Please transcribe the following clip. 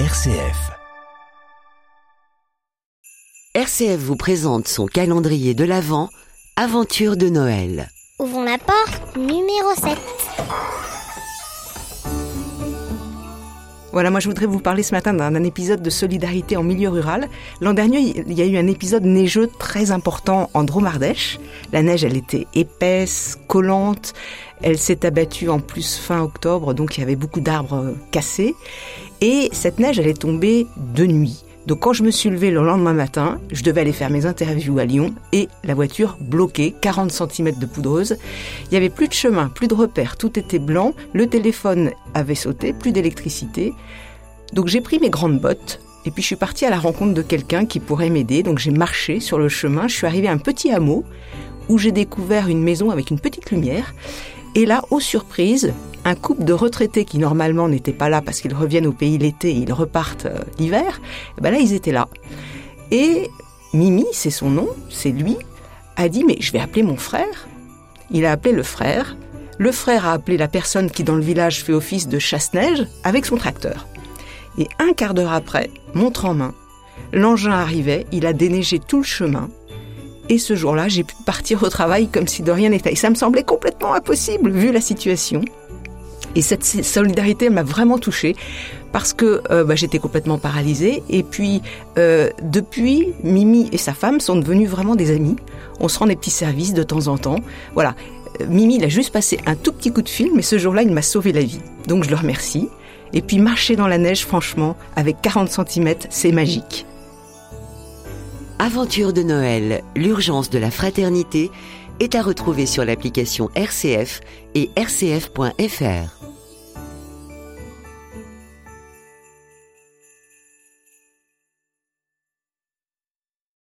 RCF. RCF vous présente son calendrier de l'Avent, Aventure de Noël. Ouvrons la porte numéro 7. Voilà, moi je voudrais vous parler ce matin d'un épisode de solidarité en milieu rural. L'an dernier, il y a eu un épisode neigeux très important en Dromardèche. La neige, elle était épaisse, collante. Elle s'est abattue en plus fin octobre, donc il y avait beaucoup d'arbres euh, cassés. Et cette neige, elle est tombée de nuit. Donc quand je me suis levée le lendemain matin, je devais aller faire mes interviews à Lyon et la voiture bloquée, 40 cm de poudreuse. Il n'y avait plus de chemin, plus de repères, tout était blanc, le téléphone avait sauté, plus d'électricité. Donc j'ai pris mes grandes bottes et puis je suis partie à la rencontre de quelqu'un qui pourrait m'aider. Donc j'ai marché sur le chemin, je suis arrivée à un petit hameau où j'ai découvert une maison avec une petite lumière. Et là, aux surprises, un couple de retraités qui normalement n'étaient pas là parce qu'ils reviennent au pays l'été et ils repartent euh, l'hiver, eh ben là ils étaient là. Et Mimi, c'est son nom, c'est lui, a dit mais je vais appeler mon frère. Il a appelé le frère. Le frère a appelé la personne qui dans le village fait office de chasse-neige avec son tracteur. Et un quart d'heure après, montre en main, l'engin arrivait, il a déneigé tout le chemin. Et ce jour-là, j'ai pu partir au travail comme si de rien n'était. Et ça me semblait complètement impossible vu la situation. Et cette solidarité m'a vraiment touchée parce que euh, bah, j'étais complètement paralysée. Et puis, euh, depuis, Mimi et sa femme sont devenus vraiment des amis. On se rend des petits services de temps en temps. Voilà. Euh, Mimi, il a juste passé un tout petit coup de fil, mais ce jour-là, il m'a sauvé la vie. Donc je le remercie. Et puis marcher dans la neige, franchement, avec 40 cm, c'est magique. Aventure de Noël, l'urgence de la fraternité est à retrouver sur l'application RCF et rcf.fr.